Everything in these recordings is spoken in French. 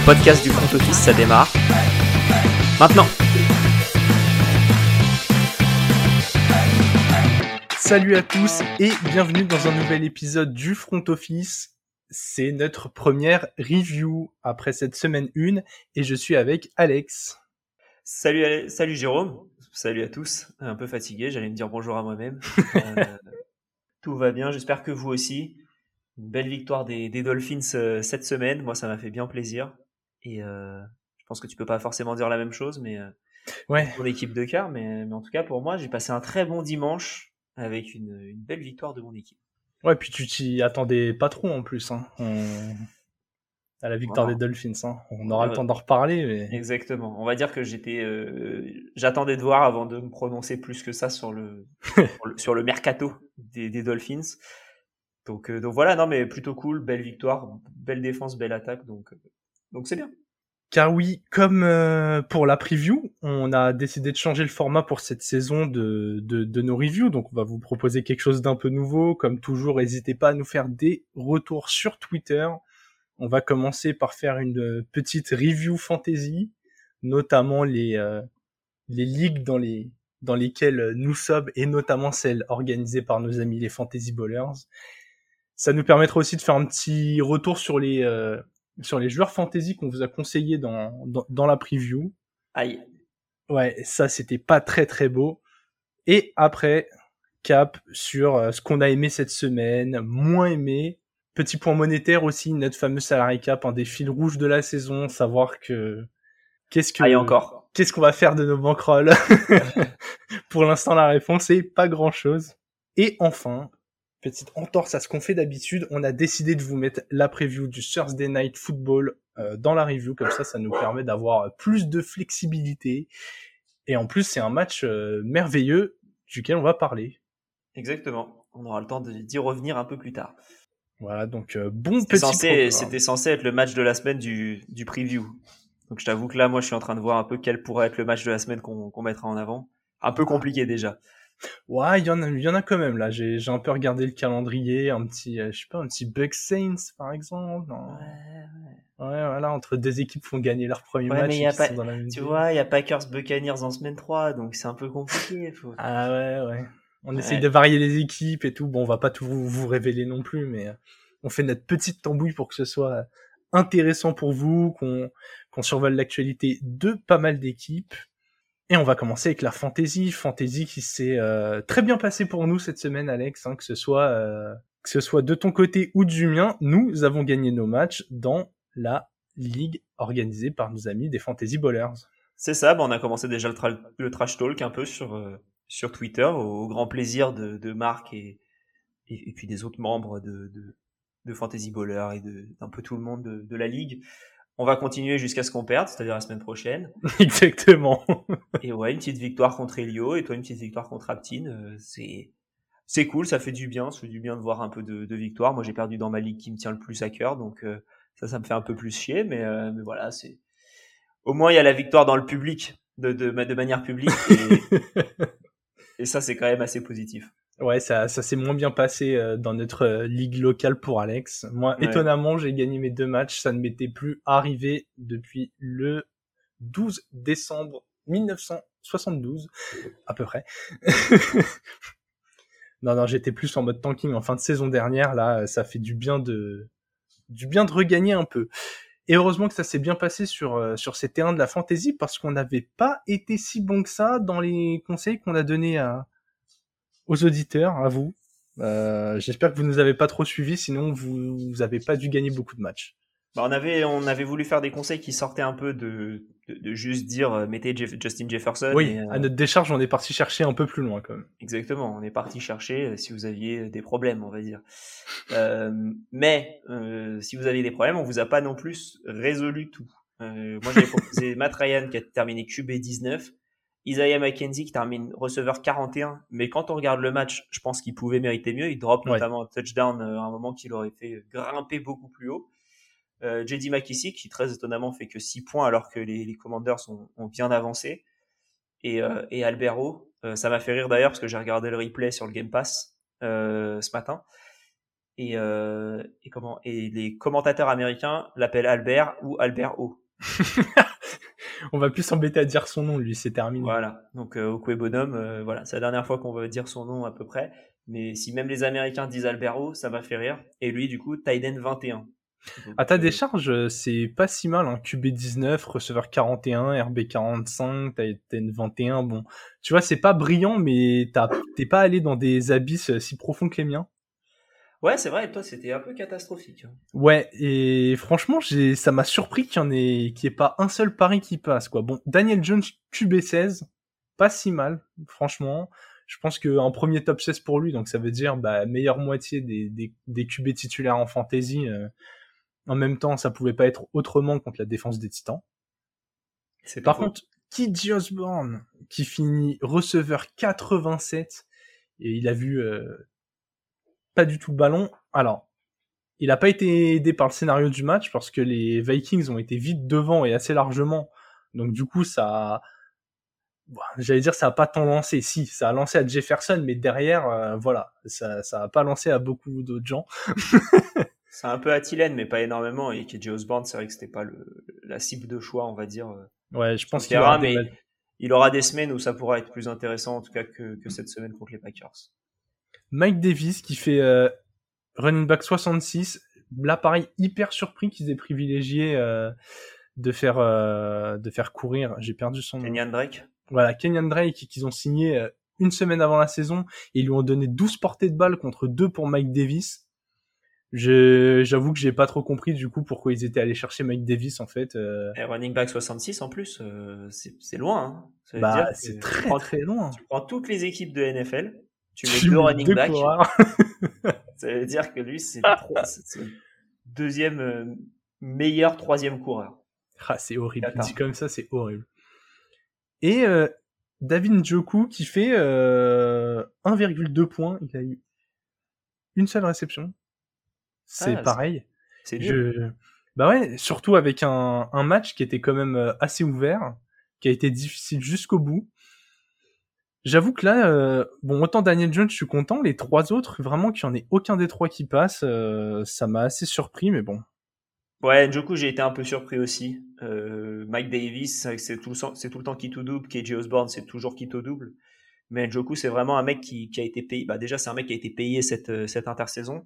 le podcast du front office, ça démarre. Maintenant Salut à tous et bienvenue dans un nouvel épisode du front office. C'est notre première review après cette semaine 1 et je suis avec Alex. Salut, salut Jérôme, salut à tous. Un peu fatigué, j'allais me dire bonjour à moi-même. Euh, tout va bien, j'espère que vous aussi. Une belle victoire des, des Dolphins euh, cette semaine, moi ça m'a fait bien plaisir. Et euh, je pense que tu peux pas forcément dire la même chose, mais euh, Ouais, pour l'équipe de quart, mais, mais en tout cas pour moi j'ai passé un très bon dimanche avec une, une belle victoire de mon équipe. ouais, puis tu t'y attendais pas trop en plus. Hein. On- À la victoire Voilà. des Dolphins. Hein. On aura le temps d'en reparler. Mais... Exactement. On va dire que j'étais, euh, j'attendais de voir avant de me prononcer plus que ça sur le sur le, sur le mercato des, des Dolphins. Donc euh, donc voilà, non mais plutôt cool, belle victoire, belle défense, belle attaque, donc euh, donc c'est bien. Car oui, comme euh, pour la preview, on a décidé de changer le format pour cette saison de, de, nos reviews. Donc on va vous proposer quelque chose d'un peu nouveau. Comme toujours, n'hésitez pas à nous faire des retours sur Twitter. On va commencer par faire une petite review fantasy, notamment les, euh, les ligues dans, les, dans lesquelles nous sommes, et notamment celles organisées par nos amis les Fantasy Ballers. Ça nous permettra aussi de faire un petit retour sur les, euh, sur les joueurs fantasy qu'on vous a conseillé dans, dans, dans la preview. Aïe. Ouais, ça c'était pas très très beau. Et après, cap sur euh, ce qu'on a aimé cette semaine, moins aimé. Petit point monétaire aussi, notre fameux salary cap, un des fils rouges de la saison, savoir que qu'est-ce que Aïe encore. qu'est-ce qu'on va faire de nos bankrolls Pour l'instant, la réponse est pas grand-chose. Et enfin, petite entorse à ce qu'on fait d'habitude, on a décidé de vous mettre la preview du Thursday Night Football euh, dans la review, comme ça, ça nous permet d'avoir plus de flexibilité. Et en plus, c'est un match euh, merveilleux duquel on va parler. Exactement. On aura le temps d'y revenir un peu plus tard. Voilà, donc euh, bon C'était petit censé, c'était censé être le match de la semaine du, du preview. Donc je t'avoue que là, moi, je suis en train de voir un peu quel pourrait être le match de la semaine qu'on qu'on mettra en avant. Un peu compliqué déjà. Ouais, il y en a, il y en a quand même là. J'ai, j'ai un peu regardé le calendrier, un petit, euh, je sais pas, un petit Bucks Saints par exemple. non. Ouais, voilà, entre deux équipes qui ont gagné leur premier Ouais, match. mais et y a qui pas- sont dans la même Tu ville. vois, il y a Packers Buccaneers en semaine 3, donc c'est un peu compliqué. Faut... Ah ouais, ouais. On Ouais. essaye de varier les équipes et tout. Bon, on va pas tout vous, vous révéler non plus, mais euh, on fait notre petite tambouille pour que ce soit intéressant pour vous, qu'on qu'on survole l'actualité de pas mal d'équipes. Et on va commencer avec la fantasy, fantasy qui s'est euh, très bien passé pour nous cette semaine, Alex, hein, que ce soit euh, que ce soit de ton côté ou du mien, nous avons gagné nos matchs dans la ligue organisée par nos amis des Fantasy Ballers. C'est ça, bah, on a commencé déjà le, tra- le trash talk un peu sur, euh, sur Twitter, au, grand plaisir de, Marc et, et, puis des autres membres de, de, Fantasy Baller et d'un peu tout le monde de, de la ligue. On va continuer jusqu'à ce qu'on perde, c'est-à-dire la semaine prochaine. Exactement. Et ouais, une petite victoire contre Elio et toi une petite victoire contre Aptine. euh, c'est c'est cool, ça fait du bien, ça fait du bien de voir un peu de, de victoire. Moi j'ai perdu dans ma ligue qui me tient le plus à cœur, donc euh, ça, ça me fait un peu plus chier, mais, euh, mais voilà, c'est au moins il y a la victoire dans le public, de, de, de manière publique, et, et ça c'est quand même assez positif. Ouais, ça, ça s'est moins bien passé euh, dans notre euh, ligue locale pour Alex. Moi, Ouais. étonnamment, j'ai gagné mes deux matchs. Ça ne m'était plus arrivé depuis le 12 décembre 1972, à peu près. non, non, j'étais plus en mode tanking en fin de saison dernière. Là, ça fait du bien de, du bien de regagner un peu. Et heureusement que ça s'est bien passé sur, euh, sur ces terrains de la fantasy parce qu'on n'avait pas été si bon que ça dans les conseils qu'on a donnés à, aux auditeurs, à vous. Euh, J'espère que vous nous avez pas trop suivis, sinon vous, vous avez pas dû gagner beaucoup de matchs. Bah, on avait on avait voulu faire des conseils qui sortaient un peu de, de, de juste dire euh, mettez Jeff- Justin Jefferson. oui, et, euh, à notre décharge, on est parti chercher un peu plus loin quand même. Exactement, on est parti chercher si vous aviez des problèmes, on va dire. Euh, mais si vous aviez des problèmes, on vous a pas non plus résolu tout. Moi, j'avais proposé Matt Ryan qui a terminé QB 19, Isaiah McKenzie qui termine receveur 41, mais quand on regarde le match, je pense qu'il pouvait mériter mieux. Il drop Ouais. notamment un touchdown euh, à un moment qu'il aurait fait grimper beaucoup plus haut. Euh, JD McKissick qui très étonnamment fait que 6 points alors que les, les Commanders ont, ont bien avancé. Et, euh, et Albero, euh, ça m'a fait rire d'ailleurs parce que j'ai regardé le replay sur le Game Pass euh, ce matin. Et, et, comment, et les commentateurs américains l'appellent Albert ou Albert O. on va plus s'embêter à dire son nom, lui, c'est terminé. Voilà, donc euh, Okwe Bonhomme, voilà, c'est la dernière fois qu'on va dire son nom à peu près. Mais si même les Américains disent Albert O, ça m'a fait rire. Et lui, du coup, Tyden 21 à ta décharge, c'est pas si mal. Hein. QB19, receveur 41, RB45, Titan 21. Bon, tu vois, c'est pas brillant, mais t'es pas allé dans des abysses si profonds que les miens. Ouais, c'est vrai, toi, c'était un peu catastrophique. Hein. Ouais, et franchement, ça m'a surpris qu'il y en ait, qu'il ait pas un seul pari qui passe, quoi. Bon, Daniel Jones, QB16, pas si mal, franchement. Je pense qu'un premier top 16 pour lui, donc ça veut dire, bah, meilleure moitié des, des, des QB titulaires en fantasy. Euh, en même temps, ça pouvait pas être autrement contre la défense des Titans. Par contre, Kid Osborne, qui finit receveur 87, et il a vu euh, pas du tout le ballon. Alors, il n'a pas été aidé par le scénario du match parce que les Vikings ont été vite devant et assez largement. Donc du coup, ça, j'allais dire, ça a pas tant lancé. Si, ça a lancé à Jefferson, mais derrière, euh, voilà, ça, ça a pas lancé à beaucoup d'autres gens. C'est un peu Attilen, mais pas énormément. Et KJ Osborne, c'est vrai que c'était pas le, la cible de choix, on va dire. Euh, ouais, je pense qu'il aura, mais il aura des semaines où ça pourra être plus intéressant, en tout cas, que, que cette semaine contre les Packers. Mike Davis qui fait euh, running back 66. Là, pareil, hyper surpris qu'ils aient privilégié euh, de faire de faire courir. J'ai perdu son nom. Kenyan Drake. Voilà, Kenyan Drake qu'ils ont signé une semaine avant la saison et ils lui ont donné 12 portées de balles contre 2 pour Mike Davis J'avoue que j'ai pas trop compris du coup pourquoi ils étaient allés chercher Mike Davis en fait. Euh... Et running back 66 en plus, euh, c'est loin. Hein. Bah, c'est très très loin. Tu prends toutes les équipes de NFL, tu mets deux running backs. ça veut dire que lui c'est le deuxième euh, meilleur troisième coureur. Ah, c'est horrible. Dit comme ça, c'est horrible. Et euh, David Njoku qui fait 1,2 euh, points. Il a eu une seule réception c'est ah, pareil. C'est je... Bah ouais, surtout avec un, un, match qui était quand même euh, assez ouvert, qui a été difficile jusqu'au bout. J'avoue que là, euh, bon, autant Daniel Jones, je suis content. Les trois autres, vraiment qu'il n'y en ait aucun des trois qui passe, euh, ça m'a assez surpris, mais bon. Ouais, coup, j'ai été un peu surpris aussi. Mike Davis, c'est tout, le temps qui tout double. KJ Osborne, c'est toujours qui tout double. Mais Njoku, c'est vraiment un mec qui, qui a été payé. Bah, déjà, c'est un mec qui a été payé cette, cette intersaison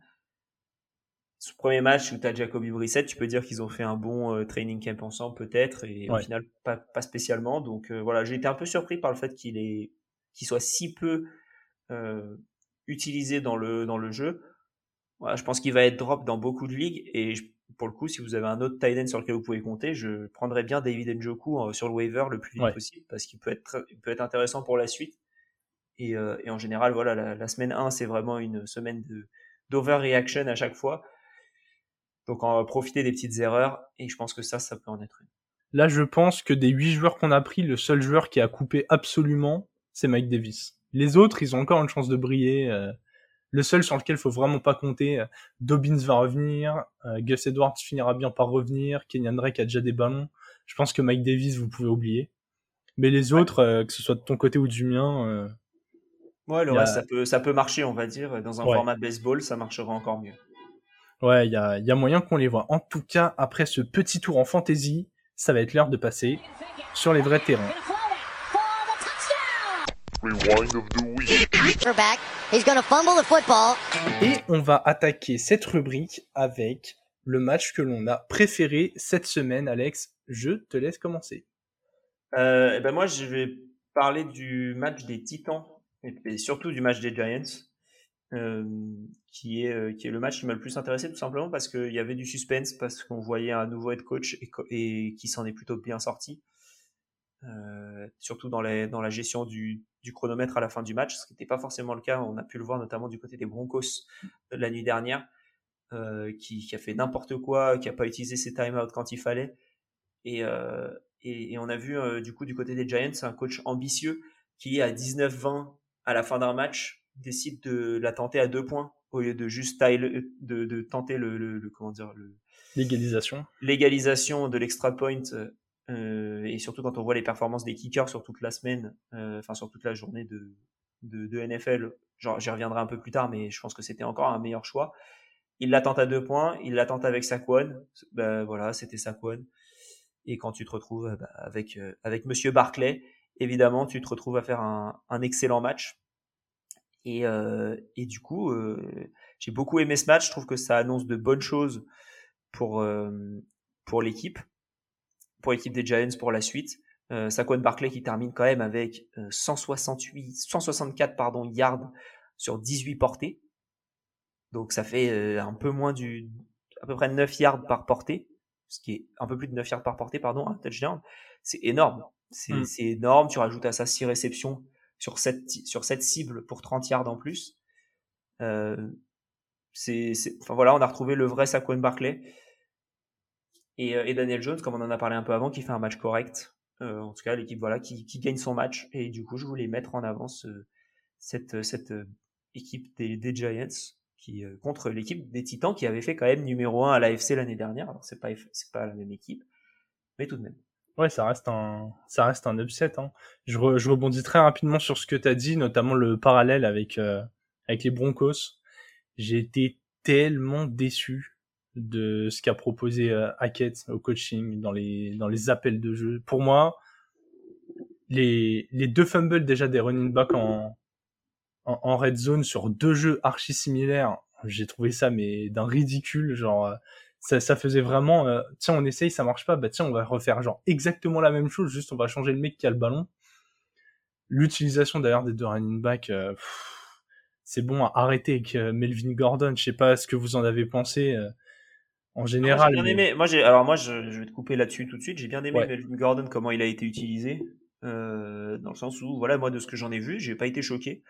ce premier match où tu as Jacoby Brissett, tu peux dire qu'ils ont fait un bon euh, training camp ensemble peut-être, et au final pas, pas spécialement. Donc euh, voilà, j'ai été un peu surpris par le fait qu'il est qu'il soit si peu euh, utilisé dans le dans le jeu. Voilà, je pense qu'il va être drop dans beaucoup de ligues et pour le coup, si vous avez un autre tight end sur lequel vous pouvez compter, je prendrais bien David Njoku sur le waiver le plus vite possible parce qu'il peut être peut être intéressant pour la suite. Et, et en général, voilà, la, la semaine 1, c'est vraiment une semaine d'overreaction à chaque fois. Donc on va profiter des petites erreurs et je pense que ça, ça peut en être une. Là, je pense que des huit joueurs qu'on a pris, le seul joueur qui a coupé absolument, c'est Mike Davis. Les autres, ils ont encore une chance de briller. Euh, le seul sur lequel il faut vraiment pas compter, euh, Dobbins va revenir, euh, Gus Edwards finira bien par revenir, Kenyan Drake a déjà des ballons. Je pense que Mike Davis, vous pouvez oublier. Mais les autres, que ce soit de ton côté ou du mien, ouais, le reste, ça peut, ça peut marcher, on va dire. Dans un format baseball, ça marchera encore mieux. Ouais, il y a, y a, moyen qu'on les voit. En tout cas, après ce petit tour en fantasy, ça va être l'heure de passer sur les vrais terrains. Et on va attaquer cette rubrique avec le match que l'on a préféré cette semaine. Alex, je te laisse commencer. Euh, eh ben moi, je vais parler du match des Titans et surtout du match des Giants. Euh, qui est euh, qui est le match qui m'a le plus intéressé tout simplement parce qu'il y avait du suspense parce qu'on voyait un nouveau head coach et, et qui s'en est plutôt bien sorti euh, surtout dans, les, dans la gestion du, du, chronomètre à la fin du match ce qui n'était pas forcément le cas. On a pu le voir notamment du côté des Broncos de la nuit dernière euh, qui, qui, a fait n'importe quoi qui a pas utilisé ses timeouts quand il fallait. Et, euh, et, et, on a vu euh, du coup du côté des Giants un coach ambitieux qui à 19-20 à la fin d'un match décide de la tenter à deux points au lieu de juste de, de tenter le, le, comment dire le l'égalisation. l'égalisation de l'extra point euh, et surtout quand on voit les performances des kickers sur toute la semaine euh, enfin sur toute la journée de de, de NFL j'y reviendrai un peu plus tard mais je pense que c'était encore un meilleur choix il l'attente à deux points, il l'attente avec Saquon. Ben voilà, c'était Saquon. Et quand tu te retrouves bah, avec avec Monsieur Barclay, évidemment, tu te retrouves à faire un, un excellent match. Et, et du coup, j'ai beaucoup aimé ce match. Je trouve que ça annonce de bonnes choses pour pour l'équipe, pour l'équipe des Giants pour la suite. Euh, Saquon Barclay qui termine quand même avec 168, 164 pardon yards sur 18 portées. Donc ça fait euh, un peu moins du, à peu près 9 yards par portée, ce qui est un peu plus de 9 yards par portée, pardon, un touchdown. C'est énorme. C'est mm. énorme. Tu rajoutes à ça 6 réceptions sur cette, sur cette cible pour 30 yards en plus. Euh, c'est, enfin voilà, on a retrouvé le vrai Saquon Barclay. Et, euh, et, Daniel Jones, comme on en a parlé un peu avant, qui fait un match correct. Euh, en tout cas, l'équipe voilà qui, qui, gagne son match. Et du coup, je voulais mettre en avant cette, cette équipe des, des Giants qui, euh, contre l'équipe des Titans qui avait fait quand même numéro 1 à l'AFC l'année dernière. Alors c'est pas c'est pas la même équipe, mais tout de même. Ouais, ça reste un ça reste un upset. Hein. Je, je rebondis très rapidement sur ce que tu as dit, notamment le parallèle avec euh, avec les Broncos. J'ai été tellement déçu de ce qu'a proposé euh, Hackett au coaching dans les dans les appels de jeu. Pour moi, les les deux fumbles déjà des running backs en en, red zone sur deux jeux archi similaires. J'ai trouvé ça mais d'un ridicule, genre euh, ça, ça faisait vraiment euh, tiens on essaye ça marche pas bah tiens on va refaire genre exactement la même chose juste on va changer le mec qui a le ballon l'utilisation d'ailleurs des deux running backs c'est bon à arrêter avec Melvin Gordon je sais pas ce que vous en avez pensé en général moi, bien aimé, moi alors moi je, vais te couper là-dessus tout de suite j'ai bien aimé Melvin Gordon comment il a été utilisé dans le sens où voilà moi de ce que j'en ai vu j'ai pas été choqué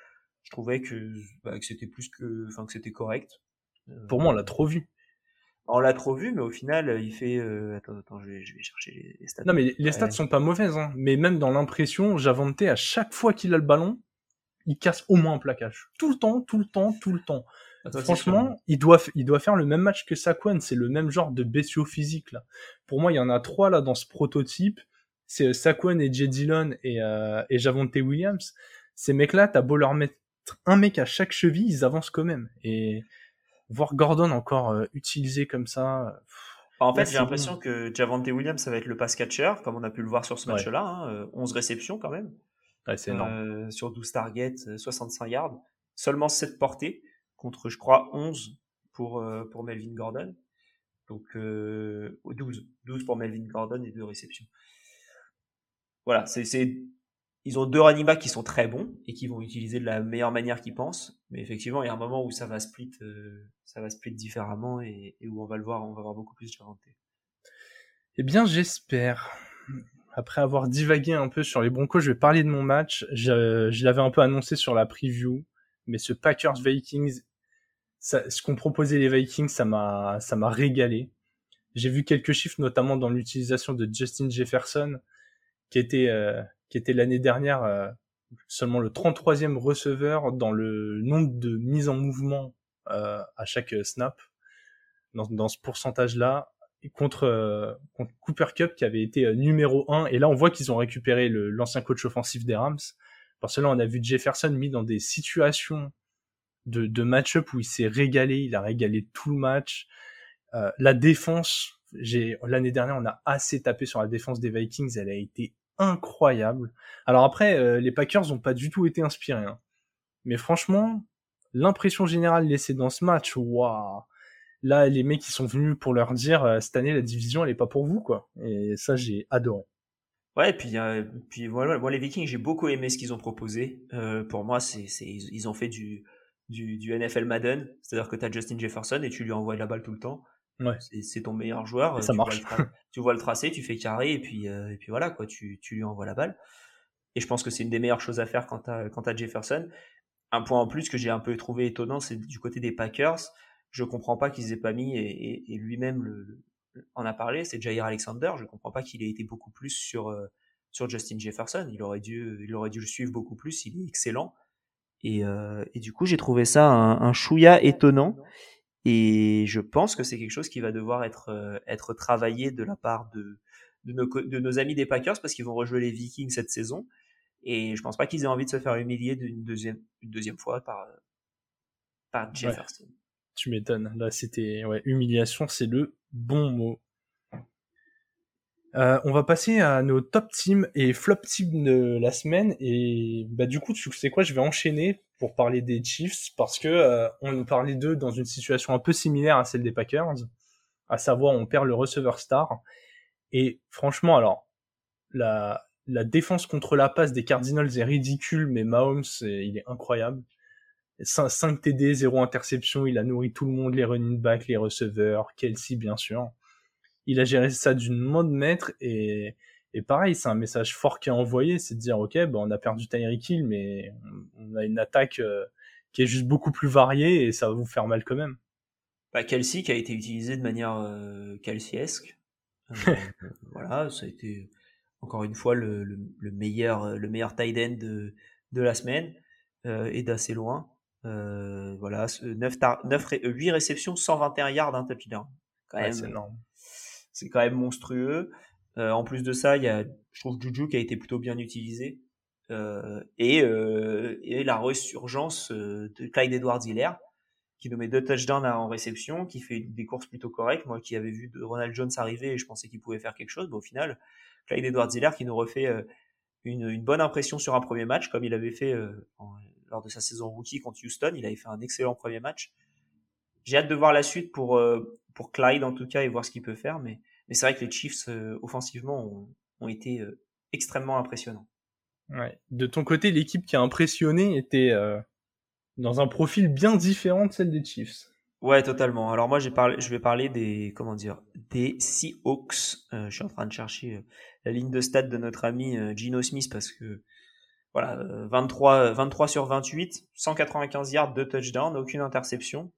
je trouvais que, bah, que c'était plus que, enfin que c'était correct. Euh, Pour moi, on l'a trop vu. On l'a trop vu, mais au final, il fait. Euh... Attends, attends, je vais, je vais chercher les, stats. Non, mais les stats sont pas mauvaises, hein. Mais même dans l'impression, Javanté, à chaque fois qu'il a le ballon, il casse au moins un plaquage. Tout le temps, tout le temps, tout le temps. Franchement, il doit, il doit faire le même match que Saquon. C'est le même genre de bestiaux physique là. Pour moi, il y en a trois là dans ce prototype. C'est Saquon et Jay Dillon et, euh, et Javonte Williams. Ces mecs-là, t'as beau leur mettre un mec à chaque cheville, ils avancent quand même. Et voir Gordon encore euh, utilisé comme ça. en fait, j'ai l'impression que Javante Williams, ça va être le pass catcher, comme on a pu le voir sur ce match-là. 11 hein, euh, réceptions quand même. c'est énorme. Euh, sur 12 targets, 65 yards. Seulement 7 portées, contre, je crois, 11 pour, pour Melvin Gordon. Donc, 12. 12 pour Melvin Gordon et 2 réceptions. Voilà, c'est ils ont deux running qui sont très bons et qui vont utiliser de la meilleure manière qu'ils pensent. Mais effectivement, il y a un moment où ça va split, euh, ça va split différemment et, où on va le voir, on va voir beaucoup plus de parenté. Eh bien, j'espère. Après avoir divagué un peu sur les Broncos, je vais parler de mon match. Je, je l'avais un peu annoncé sur la preview, mais ce Packers Vikings, ce qu'ont proposé les Vikings, ça m'a, ça m'a régalé. J'ai vu quelques chiffres, notamment dans l'utilisation de Justin Jefferson, qui était euh, qui était l'année dernière euh, seulement le 33e receveur dans le nombre de mises en mouvement euh, à chaque snap, dans, ce pourcentage-là, contre, contre Cooper Cup qui avait été numéro 1. Et là, on voit qu'ils ont récupéré l'ancien coach offensif des Rams. Parce que là, on a vu Jefferson mis dans des situations de, match-up où il s'est régalé, il a régalé tout le match. Euh, la défense, j'ai l'année dernière, on a assez tapé sur la défense des Vikings, elle a été incroyable. Alors après, euh, les Packers ont pas du tout été inspirés. Hein. Mais franchement, l'impression générale laissée dans ce match, waouh Là, les mecs qui sont venus pour leur dire euh, cette année la division elle est pas pour vous quoi. Et ça j'ai adoré. Ouais, et puis puis voilà, moi les Vikings j'ai beaucoup aimé ce qu'ils ont proposé. pour moi, c'est ils ont fait du du, du NFL Madden, c'est-à-dire que tu as Justin Jefferson et tu lui envoies la balle tout le temps. Ouais. C'est ton meilleur joueur. ça tu marche. Vois le tu vois le tracé, tu fais carré et puis, euh, et puis voilà, quoi, tu, tu lui envoies la balle. Et je pense que c'est une des meilleures choses à faire quand tu as, Jefferson. Un point en plus que j'ai un peu trouvé étonnant, c'est du côté des Packers. Je comprends pas qu'ils aient pas mis, et, et, lui-même le, en a parlé, c'est Jair Alexander. Je comprends pas qu'il ait été beaucoup plus sur, euh, sur Justin Jefferson. Il aurait, dû, il aurait dû le suivre beaucoup plus. Il est excellent. Et, euh, et du coup, j'ai trouvé ça un, un chouïa étonnant. Et je pense que c'est quelque chose qui va devoir être, euh, être travaillé de la part de, de, nos, de nos amis des Packers parce qu'ils vont rejouer les Vikings cette saison. Et je pense pas qu'ils aient envie de se faire humilier d'une deuxième, une deuxième fois par, par Jefferson. Tu m'étonnes. Là, c'était ouais, humiliation, c'est le bon mot. Euh, on va passer à nos top teams et flop teams de la semaine. Et bah du coup, tu sais quoi, je vais enchaîner pour parler des Chiefs parce que euh, on nous parlait d'eux dans une situation un peu similaire à celle des Packers, à savoir on perd le receveur star. Et franchement, alors la la défense contre la passe des Cardinals est ridicule, mais Mahomes, il est incroyable. 5, TD, 0 interception, il a nourri tout le monde, les running backs, les receveurs, Kelsey bien sûr il a géré ça d'une main de maître et, et pareil, c'est un message fort qui est envoyé, c'est de dire ok, ben on a perdu Tyreek Hill, mais on a une attaque euh, qui est juste beaucoup plus variée et ça va vous faire mal quand même. Bah, Kelsey qui a été utilisé de manière euh, Kelseyesque. Euh, voilà, ça a été encore une fois le, le, meilleur le meilleur tight end de, de la semaine euh, et d'assez loin. Euh, voilà, 9, 9 8 réceptions, 121 yards, un touchdown. Quand même, c'est énorme c'est quand même monstrueux. Euh, en plus de ça, il y a, je trouve Juju qui a été plutôt bien utilisé. Euh, et, euh, et, la resurgence euh, de Clyde Edwards-Hiller, qui nous met deux touchdowns en réception, qui fait des courses plutôt correctes. Moi qui avais vu Ronald Jones arriver et je pensais qu'il pouvait faire quelque chose, mais au final, Clyde Edwards-Hiller qui nous refait euh, une, une, bonne impression sur un premier match, comme il avait fait lors de sa saison rookie contre Houston. Il avait fait un excellent premier match. J'ai hâte de voir la suite pour, pour Clyde en tout cas et voir ce qu'il peut faire. Mais, mais c'est vrai que les Chiefs euh, offensivement ont, ont été euh, extrêmement impressionnants. Ouais. De ton côté, l'équipe qui a impressionné était euh, dans un profil bien différent de celle des Chiefs. Ouais, totalement. Alors moi, j'ai parlé, je vais parler des, comment dire, des Seahawks. Je suis en train de chercher la ligne de stade de notre ami Gino Smith parce que voilà, 23, 23 sur 28, 195 yards, de touchdown, aucune interception.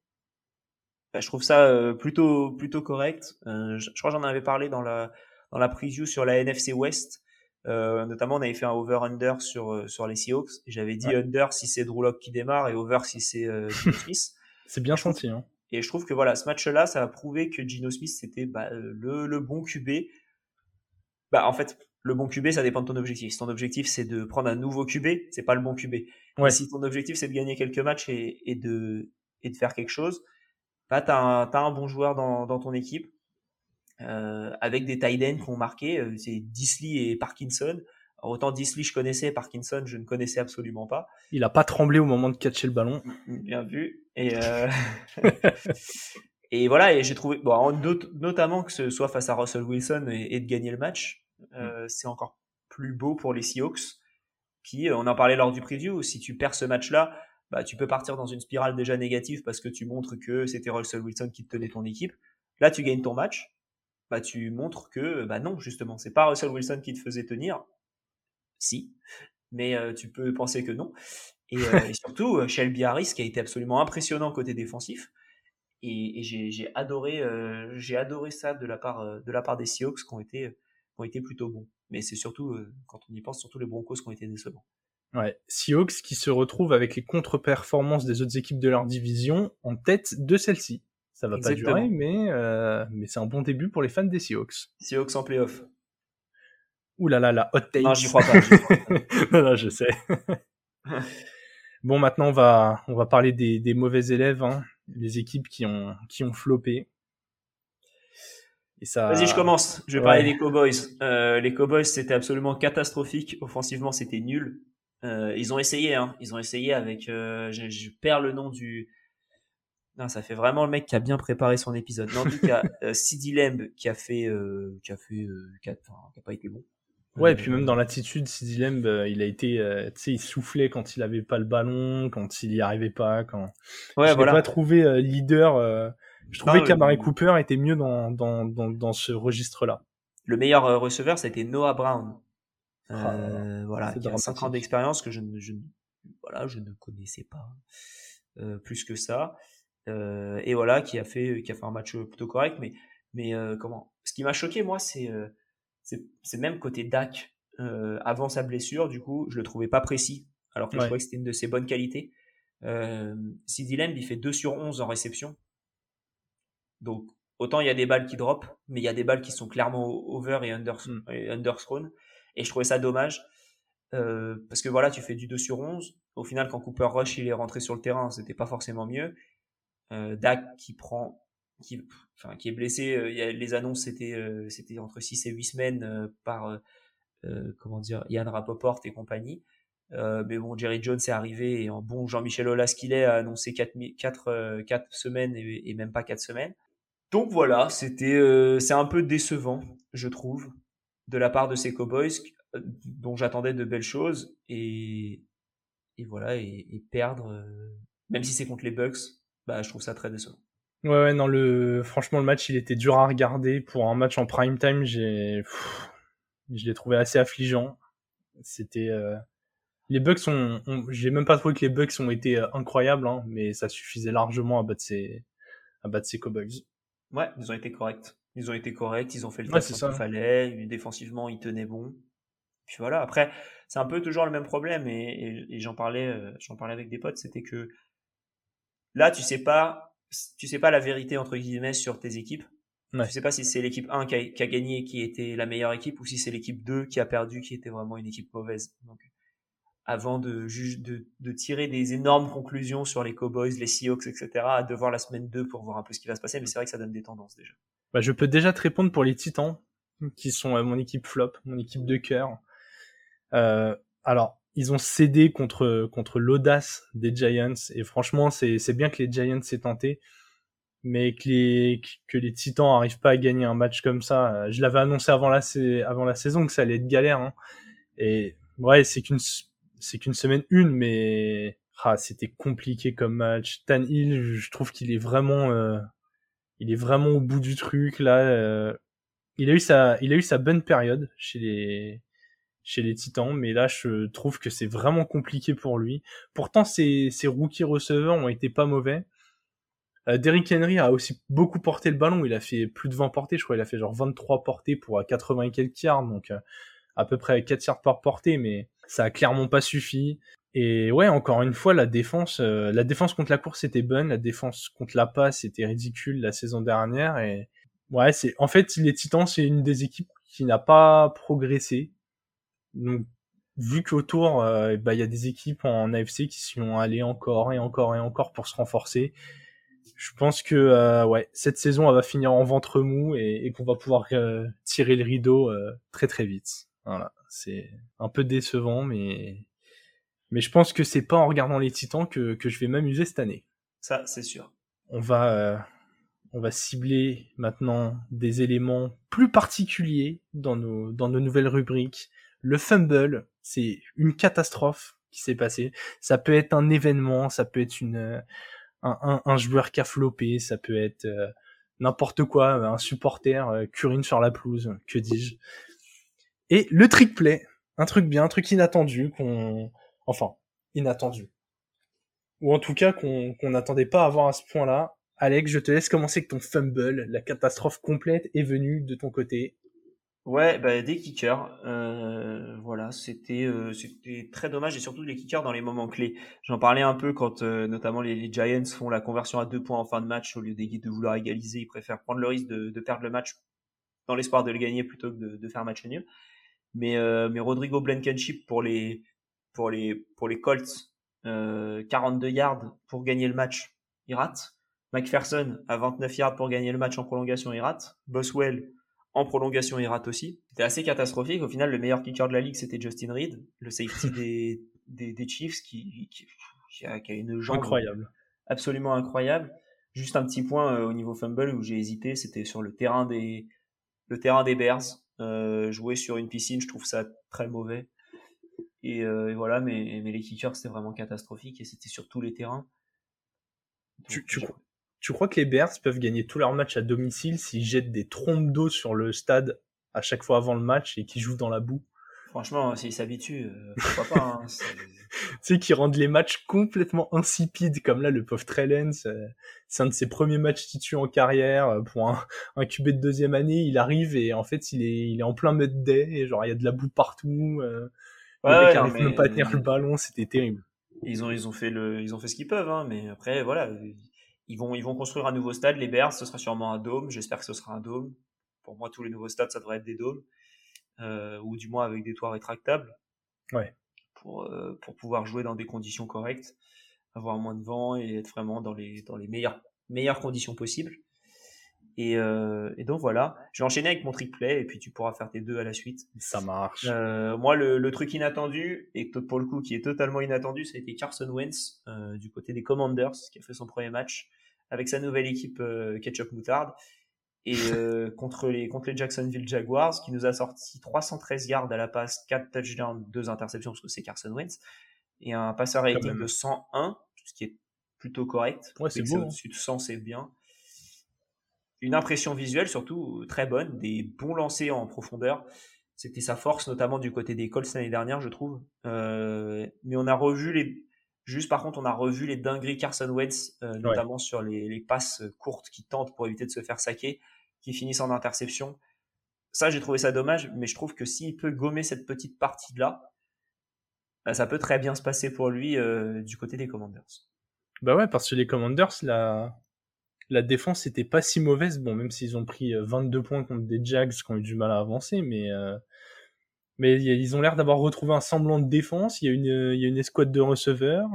Bah, je trouve ça euh, plutôt plutôt correct. Euh, je, crois que j'en avais parlé dans la dans la preview sur la NFC West. Euh, notamment, on avait fait un over/under sur sur les Seahawks. J'avais dit under si c'est Drew Lock qui démarre et over si c'est Gino Smith. c'est bien senti. Hein. Et je trouve que voilà, ce match-là, ça a prouvé que Gino Smith c'était bah, le, le bon QB. Bah en fait, le bon QB, ça dépend de ton objectif. Si ton objectif c'est de prendre un nouveau QB, c'est pas le bon QB. Ouais. si ton objectif c'est de gagner quelques matchs et, et de et de faire quelque chose, bah, tu as, un bon joueur dans, dans ton équipe, euh, avec des tight ends qui ont marqué, euh, c'est Disley et Parkinson. autant Disley je connaissais, Parkinson je ne connaissais absolument pas. Il a pas tremblé au moment de catcher le ballon. Bien vu. Et, euh... et voilà, et j'ai trouvé, bon, notamment que ce soit face à Russell Wilson et, de gagner le match, euh, mm. c'est encore plus beau pour les Seahawks, qui, on en parlait lors du preview, si tu perds ce match-là, bah, tu peux partir dans une spirale déjà négative parce que tu montres que c'était Russell Wilson qui te tenait ton équipe. Là, tu gagnes ton match, bah, tu montres que bah non, justement, c'est pas Russell Wilson qui te faisait tenir. Si, mais euh, tu peux penser que non. Et, euh, et surtout, euh, Shelby Harris qui a été absolument impressionnant côté défensif. Et, et j'ai adoré, euh, j'ai adoré ça de la part de la part des Seahawks qui ont été, qui ont été plutôt bons. Mais c'est surtout, quand on y pense, surtout les Broncos qui ont été décevants. Ouais, Seahawks qui se retrouvent avec les contre-performances des autres équipes de leur division en tête de celle-ci. Ça va pas durer, mais, euh, mais c'est un bon début pour les fans des Seahawks. Seahawks en playoff. Ouh là là, la hot take. Non, j'y crois pas. non, non, je sais. bon, maintenant, on va, on va parler des, des mauvais élèves, hein, les équipes qui ont, qui ont floppé. Ça... Vas-y, je commence. Je vais parler des Cowboys. Euh, les Cowboys, c'était absolument catastrophique. Offensivement, c'était nul. Euh, ils ont essayé, hein. Ils ont essayé avec. Euh, je, je, perds le nom du. Non, ça fait vraiment le mec qui a bien préparé son épisode. Non, en tout cas, euh, Sidi Lemb qui a fait, euh, qui a fait, euh, qui, a, enfin, qui a pas été bon. Ouais, et puis même dans l'attitude, Sidi Lemb, il a été, tu sais, il soufflait quand il avait pas le ballon, quand il y arrivait pas, quand. Ouais, je voilà. pas trouvé leader. je trouvais qu'Amari Cooper était mieux dans, dans, dans, dans ce registre-là. Le meilleur receveur, été Noah Brown. Ah, euh, voilà, qui a 5 ans d'expérience que je ne, je, voilà, je ne connaissais pas euh, plus que ça. Euh, et voilà, qui a fait, qui a fait un match plutôt correct. Mais, mais comment Ce qui m'a choqué, moi, c'est, c'est même côté Dak avant sa blessure. Du coup, je le trouvais pas précis, alors que je trouvais que c'était une de ses bonnes qualités. Euh, Sid il fait 2 sur 11 en réception. Donc, autant il y a des balles qui drop, mais il y a des balles qui sont clairement over et, under, mm. et underthrown. Et je trouvais ça dommage. Euh, parce que voilà, tu fais du 2 sur 11. Au final, quand Cooper Rush il est rentré sur le terrain, c'était pas forcément mieux. Dak qui prend, qui, enfin, qui est blessé. les annonces c'était c'était entre 6 et 8 semaines par comment dire Yann Rapoport et compagnie. mais bon, Jerry Jones est arrivé et en bon Jean-Michel Aulas qu'il est a annoncé 4, 4, 4 semaines et, et, même pas 4 semaines. Donc voilà, c'était c'est un peu décevant, je trouve, de la part de ces Cowboys dont j'attendais de belles choses et, et voilà et, perdre même si c'est contre les Bucks, bah je trouve ça très décevant. Ouais, ouais, non, le, franchement, le match, il était dur à regarder. Pour un match en prime time, j'ai, je l'ai trouvé assez affligeant. C'était, euh... les Bucks ont, j'ai même pas trouvé que les Bucks ont été euh, incroyables, hein, mais ça suffisait largement à battre ces, à battre ces Cowboys. Ouais, ils ont été corrects. Ils ont été corrects, ils ont fait le taf qu'il fallait. Défensivement, ils tenaient bon. Puis voilà. Après, c'est un peu toujours le même problème et, et, j'en parlais, euh, j'en parlais avec des potes. C'était que là, tu sais pas tu sais pas la vérité entre guillemets sur tes équipes. Ouais. Tu sais pas si c'est l'équipe 1 qui a, qui a, gagné, qui était la meilleure équipe, ou si c'est l'équipe 2 qui a perdu, qui était vraiment une équipe mauvaise. Donc, avant de, de, de tirer des énormes conclusions sur les Cowboys, les Seahawks, etc., à devoir la semaine 2 pour voir un peu ce qui va se passer, mais c'est vrai que ça donne des tendances déjà. Bah, je peux déjà te répondre pour les Titans, qui sont euh, mon équipe flop, mon équipe de cœur. Euh, alors, ils ont cédé contre contre l'audace des Giants et franchement c'est bien que les Giants s'aient tenté mais que les que les Titans arrivent pas à gagner un match comme ça je l'avais annoncé avant la avant la saison que ça allait être galère hein. et ouais c'est qu'une c'est qu'une semaine une mais ah, c'était compliqué comme match Tan Hill je trouve qu'il est vraiment euh, il est vraiment au bout du truc là euh, il a eu sa bonne période chez les Titans, mais là je trouve que c'est vraiment compliqué pour lui. Pourtant ses, rookies receveurs ont été pas mauvais. Euh, Derrick Henry a aussi beaucoup porté le ballon, il a fait plus de 20 portées, je crois, il a fait genre 23 portées pour 80 et quelques yards, donc à peu près 4 yards par portée, mais ça a clairement pas suffi. Et ouais, encore une fois, la défense, euh, la défense contre la course était bonne, la défense contre la passe était ridicule la saison dernière, et ouais, c'est en fait les Titans, c'est une des équipes qui n'a pas progressé donc, vu qu'autour, euh, bah, il y a des équipes en AFC qui sont allées encore et encore et encore pour se renforcer, je pense que euh, ouais, cette saison elle va finir en ventre mou et, qu'on va pouvoir tirer le rideau très très vite. Voilà, c'est un peu décevant, mais mais je pense que c'est pas en regardant les Titans que, que je vais m'amuser cette année. Ça, c'est sûr. On va on va cibler maintenant des éléments plus particuliers dans nos dans nos nouvelles rubriques le fumble, c'est une catastrophe qui s'est passée. Ça peut être un événement, ça peut être une euh, un, un, joueur qui a flopé, ça peut être euh, n'importe quoi, un supporter euh, curine sur la pelouse, que dis-je. Et le trick play, un truc bien, un truc inattendu qu'on enfin, inattendu. Ou en tout cas qu'on n'attendait pas à avoir à ce point-là. Alex, je te laisse commencer avec ton fumble. La catastrophe complète est venue de ton côté. Ouais, bah, des kickers. Euh, voilà, c'était euh, c'était très dommage et surtout des kickers dans les moments clés. J'en parlais un peu quand euh, notamment les, Giants font la conversion à deux points en fin de match au lieu de vouloir égaliser, ils préfèrent prendre le risque de, de perdre le match dans l'espoir de le gagner plutôt que de, de faire match nul. Mais euh, mais Rodrigo Blankenship pour les pour les pour les Colts, 42 yards pour gagner le match, il rate. McPherson à 29 yards pour gagner le match en prolongation, il rate. Boswell en prolongation, il rate aussi. C'était assez catastrophique. Au final, le meilleur kicker de la ligue, c'était Justin Reed, le safety des, des, des Chiefs, qui, qui, a, qui, a, une jambe incroyable. absolument incroyable. Juste un petit point euh, au niveau fumble où j'ai hésité, c'était sur le terrain des, le terrain des Bears. Euh, jouer sur une piscine, je trouve ça très mauvais. Et, euh, et voilà, mais, mais les kickers, c'était vraiment catastrophique et c'était sur tous les terrains. tu, tu, tu crois que les Bears peuvent gagner tous leurs matchs à domicile s'ils jettent des trompes d'eau sur le stade à chaque fois avant le match et qu'ils jouent dans la boue? Franchement, s'ils s'habituent, euh, pourquoi pas. Hein, sais, qu'ils rendent les matchs complètement insipides, comme là, le pauvre Trellens, euh, c'est un de ses premiers matchs titus en carrière, euh, pour un, un QB de deuxième année, il arrive et en fait, il est, il est en plein mud day, et genre, il y a de la boue partout, euh, ouais, le mec même pas à tenir le ballon, c'était terrible. Ils ont, ils ont fait le, ils ont fait ce qu'ils peuvent, hein, mais après, voilà, ils vont, ils vont construire un nouveau stade. Les Bears, ce sera sûrement un dôme. J'espère que ce sera un dôme. Pour moi, tous les nouveaux stades, ça devrait être des dômes. Euh, ou du moins avec des toits rétractables. Ouais. Pour, euh, pour pouvoir jouer dans des conditions correctes, avoir moins de vent et être vraiment dans les, dans les meilleures meilleures conditions possibles. Et, euh, et, donc voilà, je vais enchaîner avec mon trick play et puis tu pourras faire tes deux à la suite. Ça marche. Euh, moi, le, le, truc inattendu, et pour le coup qui est totalement inattendu, ça a été Carson Wentz euh, du côté des Commanders qui a fait son premier match avec sa nouvelle équipe Ketchup Moutarde et euh, contre, les, contre les Jacksonville Jaguars qui nous a sorti 313 yards à la passe, 4 touchdowns, 2 interceptions parce que c'est Carson Wentz et un passeur rating de 101, ce qui est plutôt correct. Ouais, c'est beau. Hein. Au-dessus de 100, c'est bien une impression visuelle surtout très bonne, des bons lancers en profondeur. C'était sa force, notamment du côté des Colts l'année dernière, je trouve. Euh, mais on a revu les. Juste par contre, on a revu les dingueries Carson Wentz, euh, notamment sur les, les, passes courtes qui tentent pour éviter de se faire saquer, qui finissent en interception. Ça, j'ai trouvé ça dommage, mais je trouve que s'il peut gommer cette petite partie-là, bah, ça peut très bien se passer pour lui euh, du côté des Commanders. Bah ouais, parce que les Commanders, là, la défense était pas si mauvaise. Bon, même s'ils ont pris 22 euh, points contre des Jags qui ont eu du mal à avancer, mais euh, mais ils ont l'air d'avoir retrouvé un semblant de défense. Il y a une il y a une escouade de receveurs.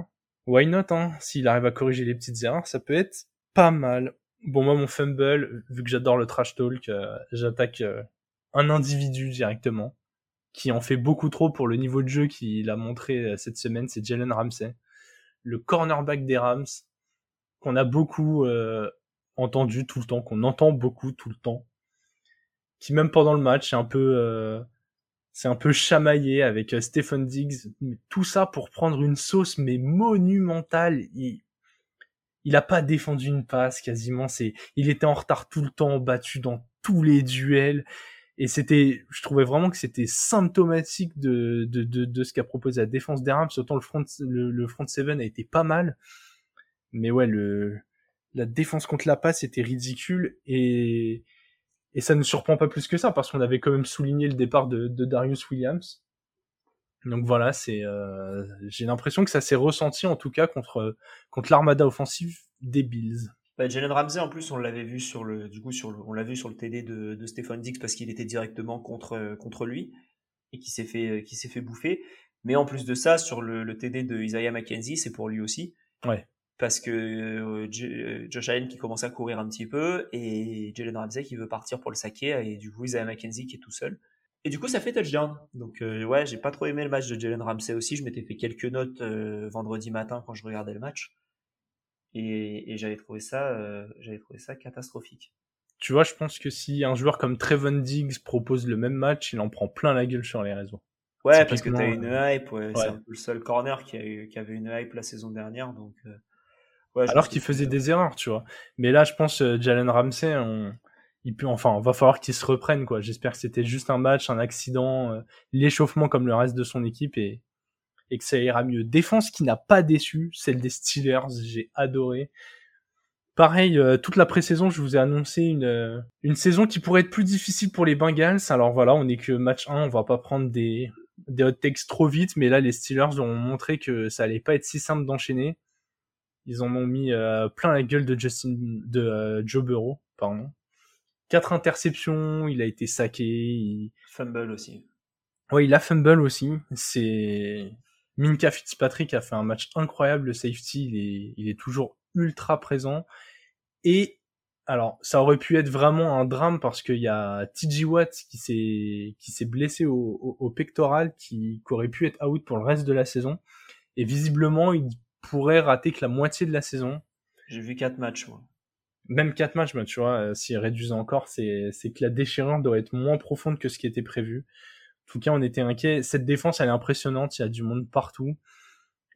Why not hein? S'il arrive à corriger les petites erreurs, ça peut être pas mal. Bon, moi mon fumble, vu que j'adore le trash talk, euh, j'attaque un individu directement qui en fait beaucoup trop pour le niveau de jeu qu'il a montré cette semaine. C'est Jalen Ramsey, le cornerback des Rams qu'on a beaucoup entendu tout le temps, qu'on entend beaucoup tout le temps, qui même pendant le match est un peu, euh, c'est un peu chamaillé avec euh, Stephen Diggs, tout ça pour prendre une sauce mais monumentale. Il, il a pas défendu une passe quasiment, c'est, il était en retard tout le temps, battu dans tous les duels. Et c'était, je trouvais vraiment que c'était symptomatique de, de, de, de ce qu'a proposé la défense des Rams. Autant le front, le, le front seven a été pas mal. Mais ouais, le, la défense contre la passe était ridicule et, et ça ne surprend pas plus que ça parce qu'on avait quand même souligné le départ de, de Darius Williams. Donc voilà, c'est euh, j'ai l'impression que ça s'est ressenti en tout cas contre contre l'armada offensive des Bills. Bah, Jalen Ramsey en plus on l'avait vu sur le du coup sur le, on l'a vu sur le TD de, de Stephen Dix parce qu'il était directement contre contre lui et qui s'est fait qui s'est fait bouffer. Mais en plus de ça sur le, le TD de Isaiah McKenzie c'est pour lui aussi. Ouais parce que euh, euh, Josh Allen qui commence à courir un petit peu et Jalen Ramsey qui veut partir pour le saquer et du coup Isaiah McKenzie qui est tout seul. Et du coup ça fait touchdown. Donc euh, ouais, j'ai pas trop aimé le match de Jalen Ramsey aussi. Je m'étais fait quelques notes vendredi matin quand je regardais le match et, j'avais trouvé ça, j'avais trouvé ça catastrophique. Tu vois, je pense que si un joueur comme Trevon Diggs propose le même match, il en prend plein la gueule sur les réseaux. Ouais, parce que t'as une hype. Ouais, C'est un peu le seul corner qui, a qui avait une hype la saison dernière, donc. Alors qu'il faisait des erreurs, tu vois. Mais là, je pense euh, Jalen Ramsey, on... il peut, enfin, va falloir qu'il se reprenne, quoi. J'espère que c'était juste un match, un accident, euh, l'échauffement comme le reste de son équipe et, et que ça ira mieux. Défense qui n'a pas déçu, celle des Steelers, j'ai adoré. Pareil, euh, toute la pré-saison, je vous ai annoncé une, une saison qui pourrait être plus difficile pour les Bengals. Alors voilà, on est que match 1, on va pas prendre des, des hot takes trop vite, mais là, les Steelers ont montré que ça allait pas être si simple d'enchaîner. Ils en ont mis euh, plein la gueule de Justin, de euh, Joe Burrow, pardon. Quatre interceptions, il a été saqué. Il... Fumble aussi. Ouais, il a fumble aussi. C'est Minka Fitzpatrick a fait un match incroyable. Le safety, il est, il est toujours ultra présent. Et alors, ça aurait pu être vraiment un drame parce qu'il y a TJ Watt qui s'est qui s'est blessé au, au, au, pectoral, qui, qui aurait pu être out pour le reste de la saison. Et visiblement, il pourrait rater que la moitié de la saison. J'ai vu quatre matchs, moi. Même quatre matchs, tu vois, euh, s'ils réduisent encore, c'est, que la déchirure doit être moins profonde que ce qui était prévu. En tout cas, on était inquiet. Cette défense, elle est impressionnante. Il y a du monde partout.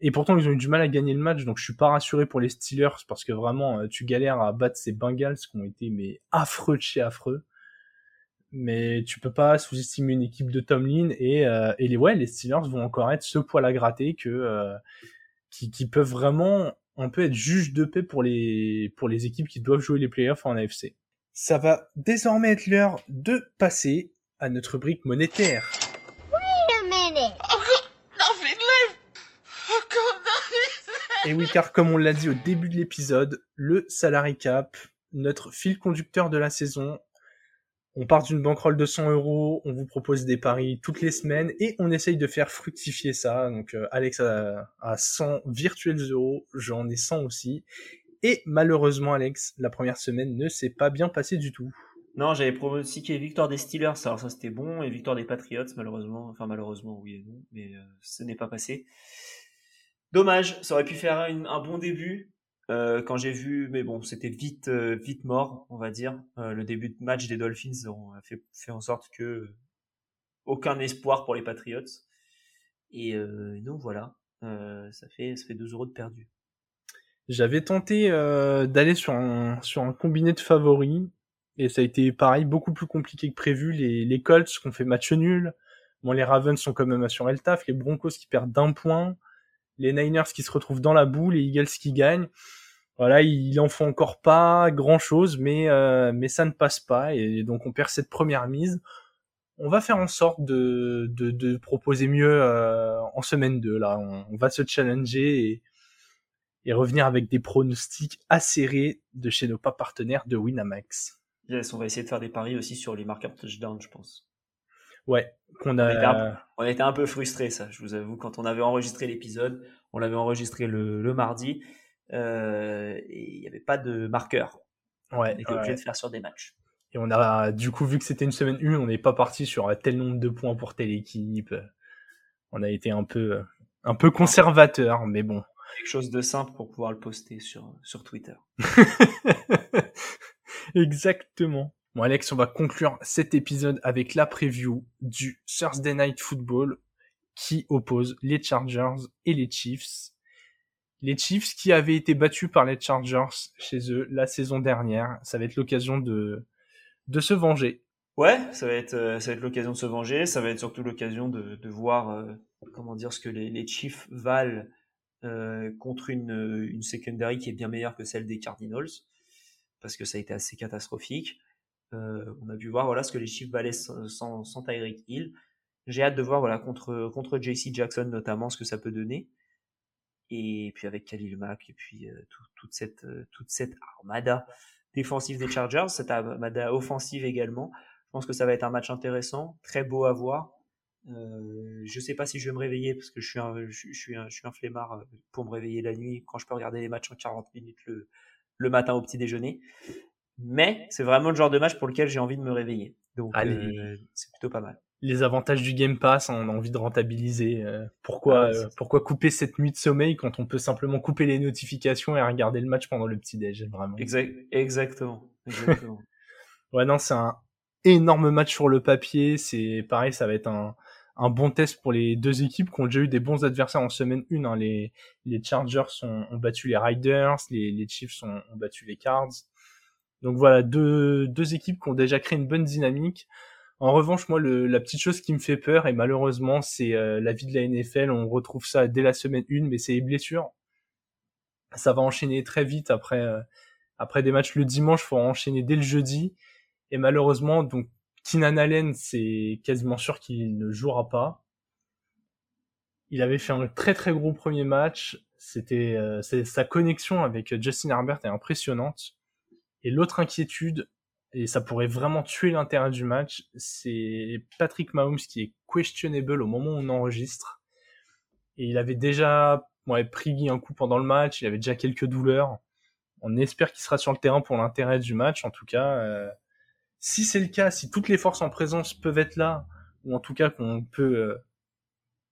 Et pourtant, ils ont eu du mal à gagner le match, donc je suis pas rassuré pour les Steelers parce que vraiment, euh, tu galères à battre ces Bengals qui ont été mais affreux de chez affreux. Mais tu peux pas sous-estimer une équipe de Tomlin et, euh, et les ouais, les Steelers vont encore être ce poil à gratter que euh, qui, peuvent vraiment un peu être juge de paix pour les, pour les équipes qui doivent jouer les playoffs en AFC. Ça va désormais être l'heure de passer à notre rubrique monétaire. Et oui, car comme on l'a dit au début de l'épisode, le salary cap, notre fil conducteur de la saison, on part d'une bankroll de 100 euros, on vous propose des paris toutes les semaines et on essaye de faire fructifier ça. Donc euh, Alex a, 100 virtuels euros, j'en ai 100 aussi. Et malheureusement, Alex, la première semaine ne s'est pas bien passée du tout. Non, j'avais pronostiqué victoire des Steelers, alors ça c'était bon, et victoire des Patriots, malheureusement. Enfin, malheureusement, oui et non, mais euh, ce n'est pas passé. Dommage, ça aurait pu faire un bon début. Euh, quand j'ai vu, mais bon, c'était vite, euh, vite mort, on va dire. le début de match des Dolphins ont fait, fait en sorte que aucun espoir pour les Patriots. Et donc voilà, ça fait ça fait 2 euros de perdu. J'avais tenté d'aller sur un sur un combiné de favoris et ça a été pareil, beaucoup plus compliqué que prévu. Les, Colts qui ont fait match nul. Bon, les Ravens sont quand même assurés le taf. Les Broncos qui perdent d'un point. Les Niners qui se retrouvent dans la boue. Les Eagles qui gagnent. Voilà, il en faut encore pas grand chose, mais, euh, mais ça ne passe pas. Et donc on perd cette première mise. On va faire en sorte de, de, proposer mieux euh, en semaine 2. Là, on, va se challenger et, revenir avec des pronostics acérés de chez nos partenaires de Winamax. Yes, on va essayer de faire des paris aussi sur les marqueurs touchdown, je pense. Ouais, qu'on a. On était, un, peu frustrés, ça. Je vous avoue, quand on avait enregistré l'épisode, on l'avait enregistré le, le mardi, euh, et il n'y avait pas de marqueur. Ouais. On était obligé de faire sur des matchs. Et on a, du coup, vu que c'était une semaine 1, on n'est pas parti sur tel nombre de points pour telle équipe. On a été un peu, un peu conservateur, mais bon. Quelque chose de simple pour pouvoir le poster sur, sur Twitter. Exactement. Bon Alex, on va conclure cet épisode avec la preview du Thursday Night Football qui oppose les Chargers et les Chiefs. Les Chiefs qui avaient été battus par les Chargers chez eux la saison dernière. Ça va être l'occasion de, de se venger. Ouais, ça va être, euh, ça va être l'occasion de se venger. Ça va être surtout l'occasion de, de voir, euh, comment dire, ce que les, Chiefs valent euh, contre une, une secondary qui est bien meilleure que celle des Cardinals parce que ça a été assez catastrophique. Euh, on a pu voir voilà ce que les Chiefs valaient sans, sans, Tyreek Hill. J'ai hâte de voir contre JC Jackson notamment ce que ça peut donner. Et puis avec Khalil Mack et puis euh, toute cette euh, toute cette armada défensive des Chargers, cette armada offensive également. Je pense que ça va être un match intéressant, très beau à voir. Je sais pas si je vais me réveiller parce que je suis un, je, flemmard pour me réveiller la nuit quand je peux regarder les matchs en 40 minutes le matin au petit déjeuner. Mais c'est vraiment le genre de match pour lequel j'ai envie de me réveiller. Donc euh, c'est plutôt pas mal. Les avantages du Game Pass, on a envie de rentabiliser. Euh, pourquoi, ah euh, pourquoi couper cette nuit de sommeil quand on peut simplement couper les notifications et regarder le match pendant le petit déj vraiment. exactement. exactement. ouais non, c'est un énorme match sur le papier. C'est pareil, ça va être un, un bon test pour les deux équipes qui ont déjà eu des bons adversaires en semaine 1. Hein. Les, les Chargers ont, ont, battu les Riders, les, les Chiefs ont, ont, battu les Cards. Donc voilà, deux, équipes qui ont déjà créé une bonne dynamique. En revanche, moi, la petite chose qui me fait peur, et malheureusement, c'est euh, la vie de la NFL. On retrouve ça dès la semaine 1, mais c'est les blessures. Ça va enchaîner très vite après, euh, après des matchs le dimanche, faut enchaîner dès le jeudi. Et malheureusement, donc Keenan Allen, c'est quasiment sûr qu'il ne jouera pas. Il avait fait un très très gros premier match. C'était euh, sa connexion avec Justin Herbert est impressionnante. Et l'autre inquiétude, et ça pourrait vraiment tuer l'intérêt du match, c'est Patrick Mahomes qui est questionable au moment où on enregistre. Et il avait déjà ouais, pris un coup pendant le match, il avait déjà quelques douleurs. On espère qu'il sera sur le terrain pour l'intérêt du match. En tout cas, euh, si c'est le cas, si toutes les forces en présence peuvent être là, ou en tout cas qu'on peut euh,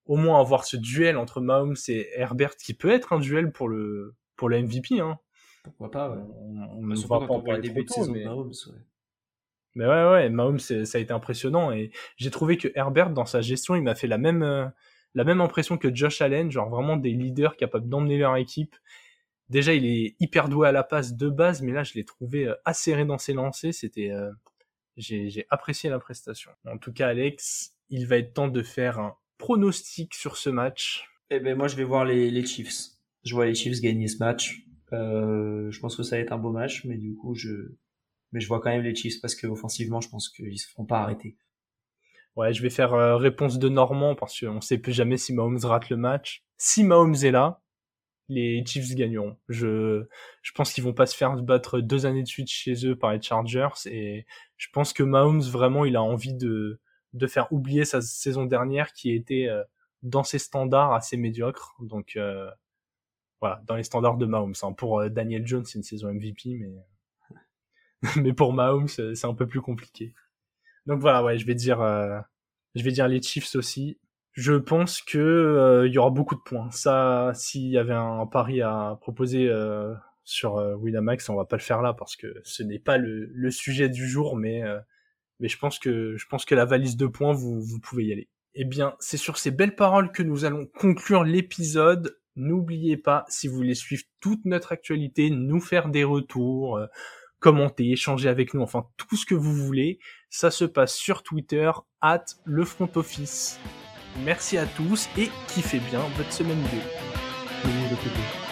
au moins avoir ce duel entre Mahomes et Herbert, qui peut être un duel pour le pour le MVP, hein. Pourquoi pas On, ne va pas en parler trop tôt, mais... Mahomes, ouais. Mais ouais, ouais, Mahomes, ça a été impressionnant et j'ai trouvé que Herbert, dans sa gestion, il m'a fait la même, euh, la même impression que Josh Allen, genre vraiment des leaders capables d'emmener leur équipe. Déjà, il est hyper doué à la passe de base, mais là, je l'ai trouvé euh, acéré dans ses lancers. C'était, j'ai apprécié la prestation. En tout cas, Alex, il va être temps de faire un pronostic sur ce match. Eh ben moi, je vais voir les, les Chiefs. Je vois les Chiefs gagner ce match. Euh, je pense que ça va être un beau match, mais du coup, je, mais je vois quand même les Chiefs parce que offensivement, je pense qu'ils se feront pas arrêter. Ouais, je vais faire euh, réponse de Normand parce qu'on sait plus jamais si Mahomes rate le match. Si Mahomes est là, les Chiefs gagneront. Je, je pense qu'ils vont pas se faire battre deux années de suite chez eux par les Chargers et je pense que Mahomes vraiment il a envie de, de faire oublier sa saison dernière qui était euh, dans ses standards assez médiocre. Donc euh, voilà, dans les standards de Mahomes. Hein. Pour euh, Daniel Jones, c'est une saison MVP, mais mais pour Mahomes, c'est un peu plus compliqué. Donc voilà, ouais, je vais dire, euh, je vais dire les Chiefs aussi. Je pense que euh, il y aura beaucoup de points. Ça, s'il y avait un pari à proposer euh, sur euh, Winamax, on va pas le faire là parce que ce n'est pas le, le, sujet du jour, mais mais je pense que je pense que la valise de points, vous vous pouvez y aller. Eh bien, c'est sur ces belles paroles que nous allons conclure l'épisode. N'oubliez pas, si vous voulez suivre toute notre actualité, nous faire des retours, commenter, échanger avec nous, enfin tout ce que vous voulez, ça se passe sur Twitter, at le front office. Merci à tous et kiffez bien votre semaine 2.